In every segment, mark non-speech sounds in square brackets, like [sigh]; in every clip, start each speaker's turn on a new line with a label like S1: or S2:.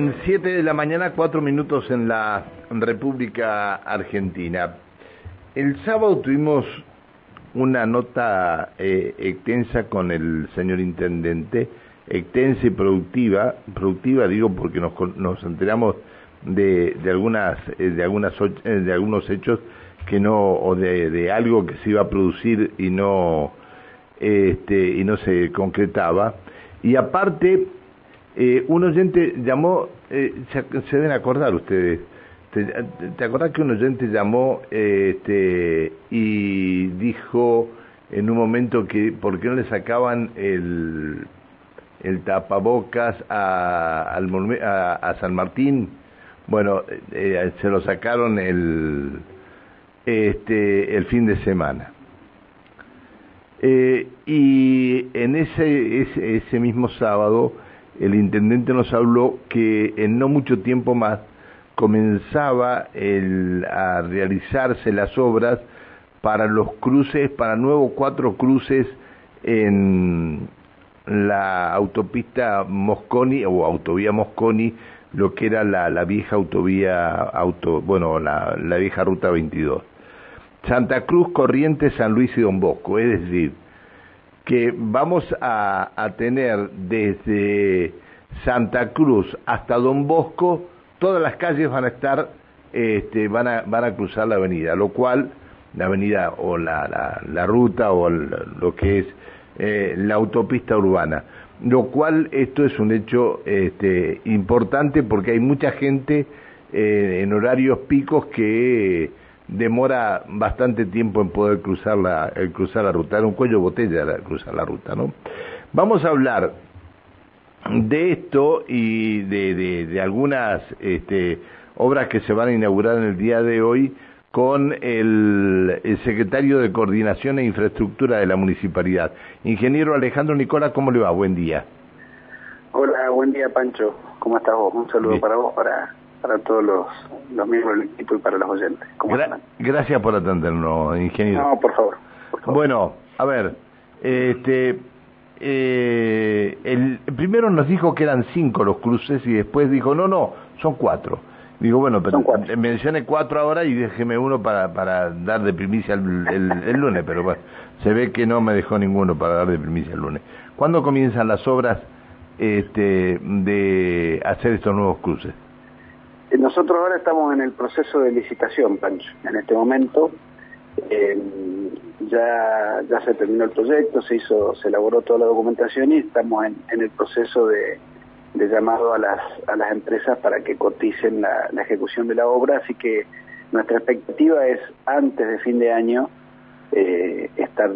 S1: En 7 de la mañana, 4 minutos en la República Argentina. El sábado tuvimos una nota eh, extensa con el señor intendente, extensa y productiva, productiva digo porque nos, nos enteramos de, de algunas, eh, de algunas, eh, de algunos hechos que no, o de, de, algo que se iba a producir y no, este, y no se concretaba. Y aparte, eh, un oyente llamó, eh, se, deben acordar ustedes, ¿te, te acordás que un oyente llamó eh, este, y dijo en un momento que por qué no le sacaban el, el tapabocas a, al, a, a San Martín? Bueno, eh, se lo sacaron el, este, el fin de semana. Eh, y en ese, ese, ese mismo sábado, el intendente nos habló que en no mucho tiempo más comenzaba a realizarse las obras para los cruces, para nuevos cuatro cruces en la autopista Mosconi o autovía Mosconi, lo que era la, vieja autovía, auto, bueno, la, la vieja ruta 22. Santa Cruz, Corrientes, San Luis y Don Bosco, es decir, que vamos a, tener desde Santa Cruz hasta Don Bosco, todas las calles van a estar, este, van, a, van a cruzar la avenida, lo cual la avenida o la, la, ruta o lo que es eh, la autopista urbana, lo cual esto es un hecho este, importante porque hay mucha gente eh, en horarios picos que demora bastante tiempo en poder cruzar la, el cruzar la ruta, era un cuello de botella cruzar la ruta, ¿no? Vamos a hablar de esto y de, de, de algunas este, obras que se van a inaugurar en el día de hoy con el, el, secretario de Coordinación e Infraestructura de la Municipalidad. Ingeniero Alejandro Nicola, ¿cómo le va? Buen día.
S2: Hola, buen día Pancho. ¿Cómo estás vos? Un saludo Bien. para vos, para para todos los, los miembros del equipo y para los oyentes.
S1: Gra gracias por atendernos, ingeniero.
S2: No, por favor, por favor.
S1: Bueno, a ver, este, eh, el primero nos dijo que eran cinco los cruces y después dijo, no, no, son cuatro. Digo, bueno, pero
S2: cuatro.
S1: mencione cuatro ahora y déjeme uno para, para dar de primicia el, el, el, lunes, pero bueno, se ve que no me dejó ninguno para dar de primicia el lunes. ¿Cuándo comienzan las obras este, de hacer estos nuevos cruces?
S2: Nosotros ahora estamos en el proceso de licitación, Pancho. En este momento eh, ya, ya se terminó el proyecto, se hizo, se elaboró toda la documentación y estamos en, en el proceso de, de, llamado a las, a las empresas para que coticen la, ejecución de la obra, así que nuestra expectativa es antes de fin de año eh, estar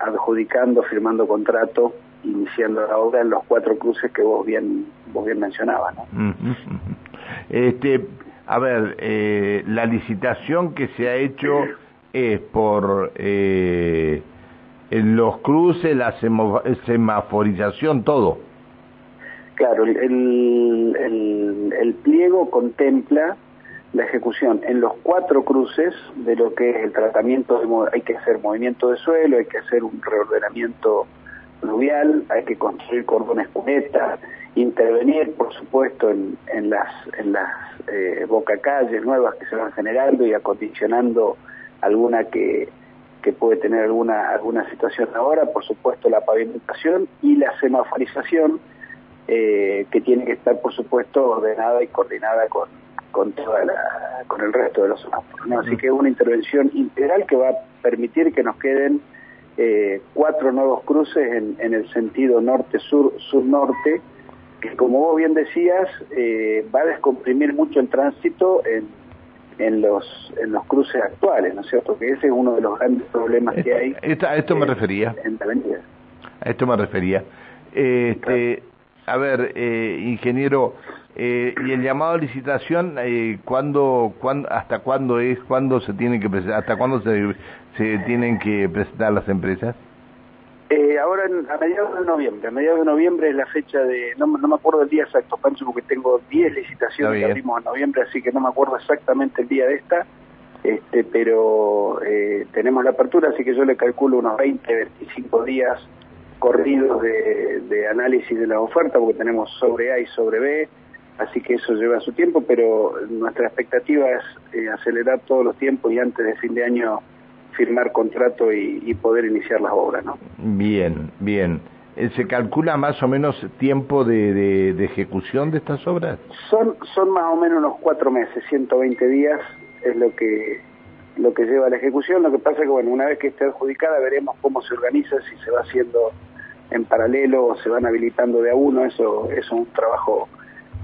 S2: adjudicando, firmando contrato, iniciando la obra en los cuatro cruces que vos bien, vos bien mencionabas. ¿no?
S1: Este, a ver, eh, la licitación que se ha hecho es por eh, en los cruces, la semaforización, todo.
S2: Claro, el, el, el, pliego contempla la ejecución en los cuatro cruces de lo que es el tratamiento, de, hay que hacer movimiento de suelo, hay que hacer un reordenamiento fluvial, hay que construir cordones cunetas, intervenir, por supuesto, en, en las, en las eh, bocacalles nuevas que se van generando y acondicionando alguna que, que puede tener alguna, alguna situación ahora, por supuesto la pavimentación y la semaforización, eh, que tiene que estar, por supuesto, ordenada y coordinada con, con, toda la, con el resto de los semáforos. ¿no? Así que es una intervención integral que va a permitir que nos queden eh, cuatro nuevos cruces en, en el sentido norte-sur, sur-norte, que como vos bien decías, eh, va a descomprimir mucho el tránsito en, en, los, en los cruces actuales, ¿no es cierto? Que ese es uno de los grandes problemas que hay.
S1: Esto, a esto me
S2: eh,
S1: refería.
S2: En la avenida.
S1: A esto me refería. Este, claro. A ver, eh, ingeniero, eh, y el llamado a licitación, eh, ¿cuándo, cuándo, ¿hasta cuándo es? ¿Cuándo se tienen que presentar? ¿Hasta cuándo se, se tienen que presentar las empresas?
S2: Eh, ahora en, a mediados de noviembre, a mediados de noviembre es la fecha de, no, no me acuerdo el día exacto, Pancho, porque tengo 10 licitaciones que abrimos en noviembre, así que no me acuerdo exactamente el día de esta, este, pero eh, tenemos la apertura, así que yo le calculo unos 20, 25 días corridos de, de análisis de la oferta, porque tenemos sobre A y sobre B, así que eso lleva su tiempo, pero nuestra expectativa es eh, acelerar todos los tiempos y antes de fin de año firmar contrato y, poder iniciar las obras. ¿no?
S1: Bien, bien. Eh, ¿Se calcula más o menos tiempo de, de, ejecución de estas obras?
S2: Son, son más o menos unos cuatro meses, 120 días es lo que lo que lleva a la ejecución. Lo que pasa es que, bueno, una vez que esté adjudicada veremos cómo se organiza, si se va haciendo en paralelo o se van habilitando de a uno. Eso, es un trabajo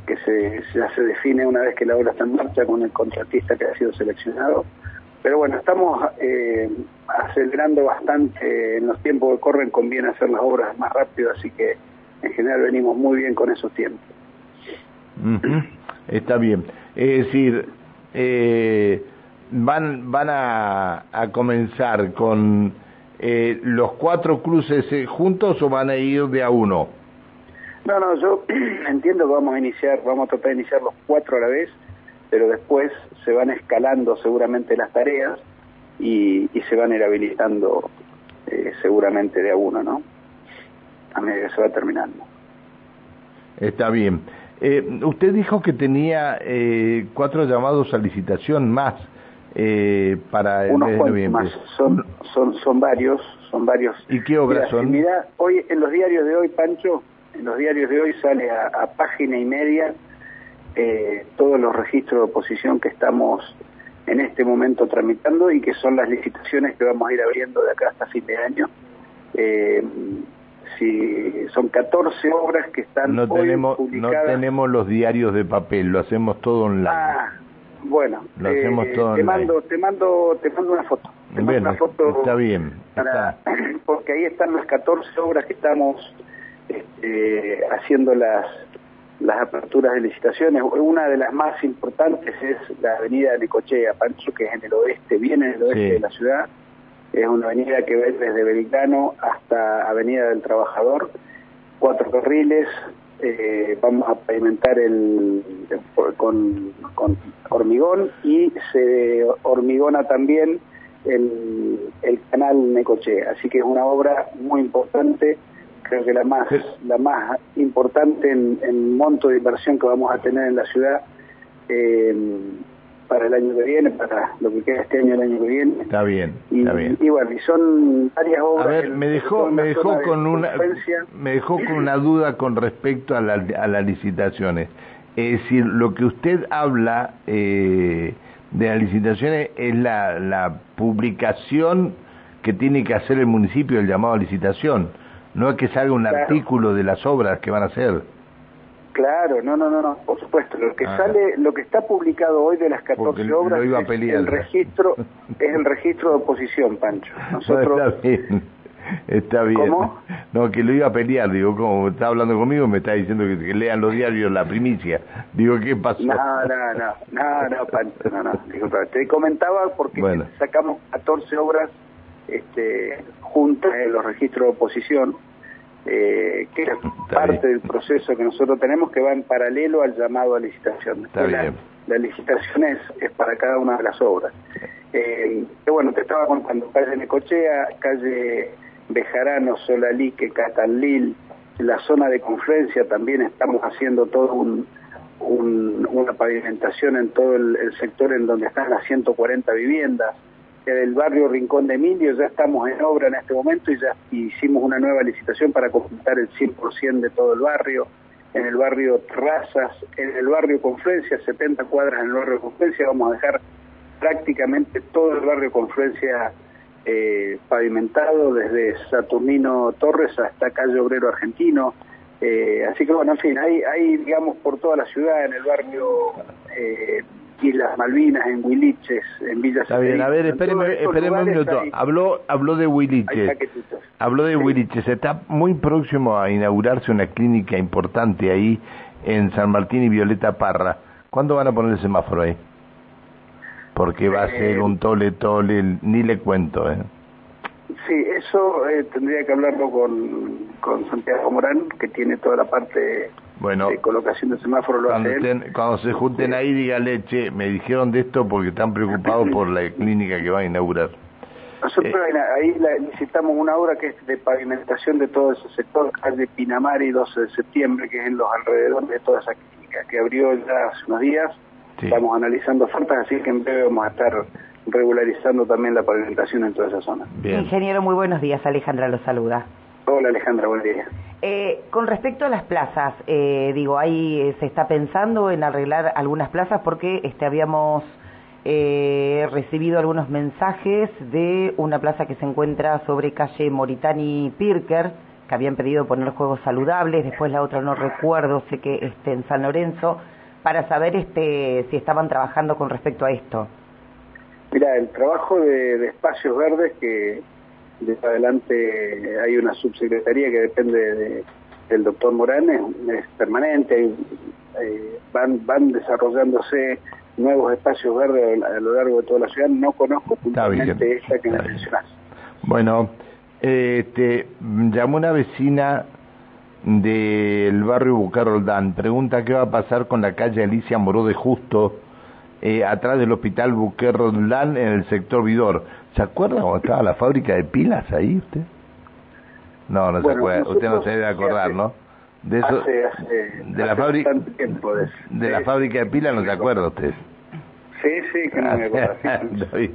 S2: que se, ya se define una vez que la obra está en marcha con el contratista que ha sido seleccionado. Pero bueno, estamos eh, acelerando bastante en los tiempos que corren, conviene hacer las obras más rápido, así que en general venimos muy bien con esos tiempos.
S1: Está bien. Es decir, eh, van, van a, a comenzar con eh, los cuatro cruces eh, juntos o van a ir de a uno?
S2: No, no, yo [clears throat] entiendo que vamos a iniciar, vamos a tratar de iniciar los cuatro a la vez pero después se van escalando seguramente las tareas y, se van a ir habilitando eh, seguramente de a uno, ¿no? A medida que se va terminando.
S1: Está bien. Eh, usted dijo que tenía eh, cuatro llamados a licitación más para el
S2: mes de noviembre. Más. Son, son, son varios, son varios.
S1: ¿Y qué obras son?
S2: Mira, hoy en los diarios de hoy, Pancho, en los diarios de hoy sale a página y media eh, todos los registros de oposición que estamos en este momento tramitando y que son las licitaciones que vamos a ir abriendo de acá hasta fin de año. Eh, si son 14 obras que están
S1: no tenemos no tenemos los diarios de papel lo hacemos todo online.
S2: Ah bueno
S1: lo hacemos
S2: eh,
S1: todo
S2: te mando te mando te mando una foto te mando una foto
S1: está bien [clears throat]
S2: porque ahí están las 14 obras que estamos este, haciendo las aperturas de licitaciones. Una de las más importantes es la avenida Necochea, Pancho, que es en el oeste, bien en el oeste de la ciudad. Es una avenida que va desde Belgrano hasta Avenida del Trabajador, cuatro carriles. Eh, vamos a pavimentar el, con, con hormigón y se hormigona también el, el canal Necochea. Así que es una obra muy importante creo que la más, la más importante en, monto de inversión que vamos a tener en la ciudad eh, para el año que viene, para lo que queda este año el año que viene.
S1: Está bien,
S2: y,
S1: está bien.
S2: Y bueno, y son varias obras.
S1: A ver, me dejó, me dejó con una, me dejó con una duda con respecto a, la, a las licitaciones. Es decir, lo que usted habla eh, de las licitaciones es la, la publicación que tiene que hacer el municipio, el llamado a licitación no es que salga un artículo de las obras que van a hacer.
S2: Claro, no, no, no, no, por supuesto. Lo que ah. sale, lo que está publicado hoy de las 14 obras es el registro, es el registro de oposición, Pancho. [laughs] Nosotros...
S1: está bien, está bien.
S2: ¿Cómo?
S1: No, que lo iba a pelear, digo, como está hablando conmigo, me está diciendo que, lean los diarios la primicia. Digo, ¿qué pasó?
S2: No, no, no, no, no, Pancho, no, no. te comentaba porque sacamos 14 obras este, juntas en los registros de oposición, eh, que es parte del proceso que nosotros tenemos que va en paralelo al llamado a licitación. La, licitación es, es, para cada una de las obras. Eh, bueno, te estaba contando, calle Necochea, calle Bejarano, Solalique, Catalil, la zona de confluencia también estamos haciendo todo un, una pavimentación en todo el, el sector en donde están las 140 viviendas del barrio Rincón de Emilio, ya estamos en obra en este momento y ya hicimos una nueva licitación para completar el 100% de todo el barrio, en el barrio Terrazas, en el barrio Confluencia, 70 cuadras en el barrio Confluencia, vamos a dejar prácticamente todo el barrio Confluencia eh, pavimentado, desde Saturnino Torres hasta Calle Obrero Argentino, eh, así que bueno, en fin, hay, digamos por toda la ciudad, en el barrio... Eh, Islas Malvinas, en Huiliches, en Villa
S1: Está bien, a ver, espéreme, un minuto. Habló, habló de Huiliches. Habló de Huiliches. Está muy próximo a inaugurarse una clínica importante ahí en San Martín y Violeta Parra. ¿Cuándo van a poner el semáforo ahí? Porque va a ser eh, un tole tole, ni le cuento, ¿eh?
S2: Sí, eso eh, tendría que hablarlo con, con Santiago Morán, que tiene toda la parte bueno, de colocación de semáforo. Lo
S1: cuando,
S2: hace
S1: cuando se junten ahí, dígale, che, me dijeron de esto porque están preocupados por la clínica que va a inaugurar.
S2: Nosotros eh, ahí necesitamos una obra que es de pavimentación de todo ese sector, calle Pinamar y 12 de septiembre, que es en los alrededores de toda esa clínica. que abrió ya hace unos días. Estamos analizando ofertas, así que en breve vamos a estar regularizando también la pavimentación en toda esa zona.
S3: Ingeniero, muy buenos días. Alejandra lo saluda.
S2: Hola Alejandra, buen día.
S3: Eh, con respecto a las plazas, eh, digo, ahí eh, se está pensando en arreglar algunas plazas porque este, habíamos eh, recibido algunos mensajes de una plaza que se encuentra sobre calle Moritani Pirker, que habían pedido poner juegos saludables, después la otra no recuerdo, sé que este, en San Lorenzo, para saber este, si estaban trabajando con respecto a esto.
S2: Mira, el trabajo de espacios verdes que de adelante hay una subsecretaría que depende del doctor Morán, es, permanente, eh, van, van desarrollándose nuevos espacios verdes a, lo largo de toda la ciudad, no conozco puntualmente esta que me mencionás.
S1: Bueno, este, llamó una vecina del barrio Bucaroldán, pregunta qué va a pasar con la calle Alicia Moró de Justo, eh, atrás del hospital Bucaroldán en el sector Vidor. ¿Se acuerda cuando estaba la fábrica de pilas ahí usted? No, no se acuerda. Usted no se debe acordar, ¿no?
S2: De eso, de la fábrica
S1: de, la fábrica de pilas no se acuerda usted.
S2: Sí, sí, que no me acuerdo. [laughs]
S1: Está bien.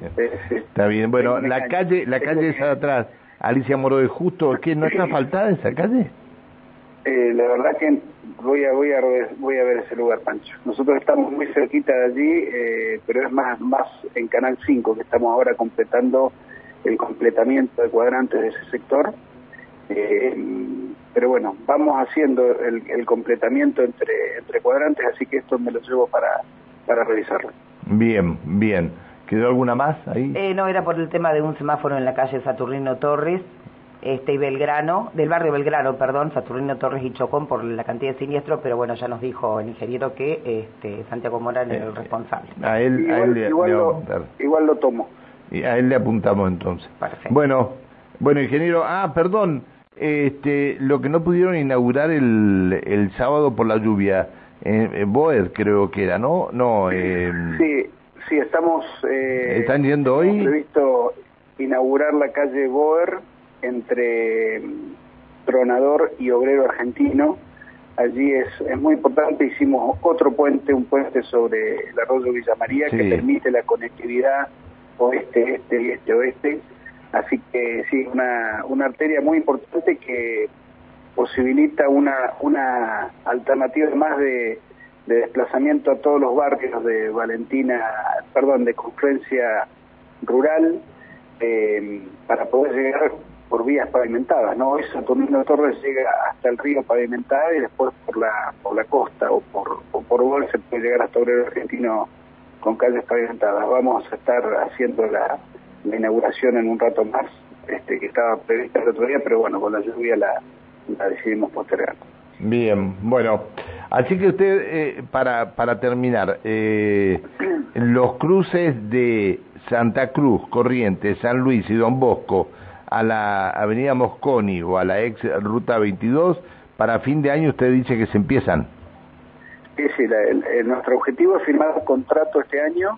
S1: Está bien. Bueno, la calle, la calle esa de atrás, Alicia Moro de Justo, ¿qué no está faltada esa calle?
S2: Eh, la verdad que voy a voy a voy a ver ese lugar, Pancho. Nosotros estamos muy cerquita de allí, eh, pero es más más en Canal 5 que estamos ahora completando el completamiento de cuadrantes de ese sector. Eh, pero bueno, vamos haciendo el, completamiento entre entre cuadrantes, así que esto me lo llevo para para revisarlo.
S1: Bien, bien. ¿Quedó alguna más ahí?
S3: Eh, no, era por el tema de un semáforo en la calle Saturnino Torres este, y Belgrano, del barrio Belgrano, perdón, Saturnino Torres y Chocón por la cantidad de siniestros, pero bueno, ya nos dijo el ingeniero que este, Santiago Morán era el eh, responsable.
S1: A él, igual, a él le,
S2: igual, lo, igual, lo, tomo.
S1: Y a él le apuntamos entonces. Bueno, bueno, ingeniero, ah, perdón, este, lo que no pudieron inaugurar el, el sábado por la lluvia, eh, Boer creo que era, ¿no? No.
S2: Eh, sí, sí, estamos.
S1: Eh, ¿Están yendo hoy?
S2: previsto inaugurar la calle Boer entre Tronador y Obrero Argentino. Allí es, es muy importante, hicimos otro puente, un puente sobre el arroyo Villa María que permite la conectividad oeste, este y este oeste. Así que sí, una, una arteria muy importante que posibilita una, una alternativa más de, de desplazamiento a todos los barrios de Valentina, perdón, de confluencia rural, eh, para poder llegar por vías pavimentadas, ¿no? Hoy Saturnino Torres llega hasta el río pavimentado y después por la por la costa o por o por Gol se puede llegar hasta Obrero Argentino con calles pavimentadas. Vamos a estar haciendo la, inauguración en un rato más, este que estaba prevista el otro día, pero bueno, con la lluvia la, la decidimos postergar.
S1: Bien, bueno, así que usted, eh, para, para terminar, eh, los cruces de Santa Cruz, Corrientes, San Luis y Don Bosco, a la avenida Mosconi o a la ex ruta 22, para fin de año usted dice que se empiezan.
S2: Sí, sí, nuestro objetivo es firmar un contrato este año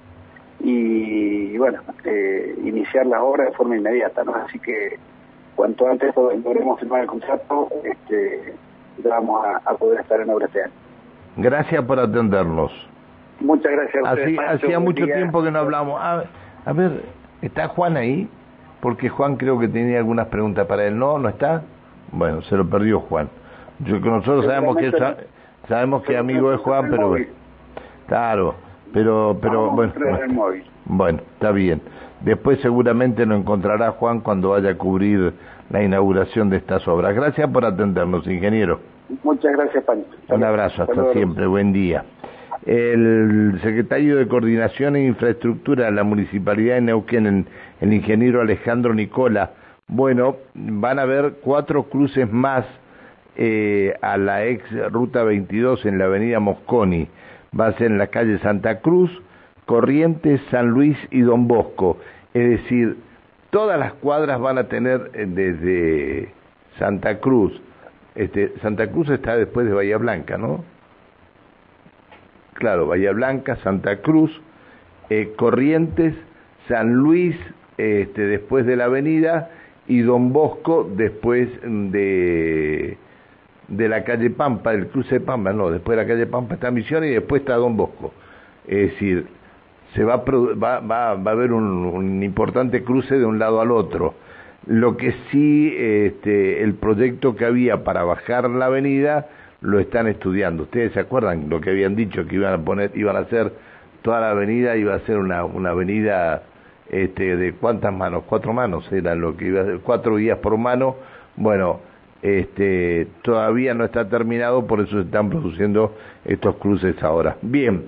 S2: y, bueno, eh, iniciar las obras de forma inmediata, ¿no? Así que cuanto antes podremos firmar el contrato, este, vamos a, poder estar en obra este año.
S1: Gracias por atendernos.
S2: Muchas gracias a
S1: ustedes, Hacía mucho tiempo que no hablamos. a ver, ¿está Juan ahí? Porque Juan creo que tenía algunas preguntas para él. ¿No? ¿No está? Bueno, se lo perdió Juan. Yo, nosotros sabemos que sabemos que amigo es Juan, pero claro, pero pero bueno, bueno, está bien. Después seguramente lo encontrará Juan cuando vaya a cubrir la inauguración de estas obras. Gracias por atendernos, ingeniero.
S2: Muchas gracias, Pancho.
S1: Un abrazo, hasta siempre, buen día el secretario de Coordinación e Infraestructura de la Municipalidad de Neuquén, el ingeniero Alejandro Nicola. Bueno, van a haber cuatro cruces más eh, a la ex Ruta 22 en la avenida Mosconi. Va a ser en la calle Santa Cruz, Corrientes, San Luis y Don Bosco. Es decir, todas las cuadras van a tener eh, desde Santa Cruz. Este, Santa Cruz está después de Bahía Blanca, ¿no? Claro, Bahía Blanca, Santa Cruz, eh, Corrientes, San Luis, este, después de la avenida, y Don Bosco después de, de la calle Pampa, del cruce de Pampa, no, después de la calle Pampa está Misión y después está Don Bosco. Es decir, se va a, va, va, va a haber un, un, importante cruce de un lado al otro. Lo que sí, este, el proyecto que había para bajar la avenida lo están estudiando. Ustedes se acuerdan lo que habían dicho que iban a poner, iban a hacer toda la avenida, iba a ser una, una avenida este, de cuántas manos, cuatro manos eran lo que iba a ser, cuatro vías por mano. Bueno, este, todavía no está terminado, por eso se están produciendo estos cruces ahora. Bien.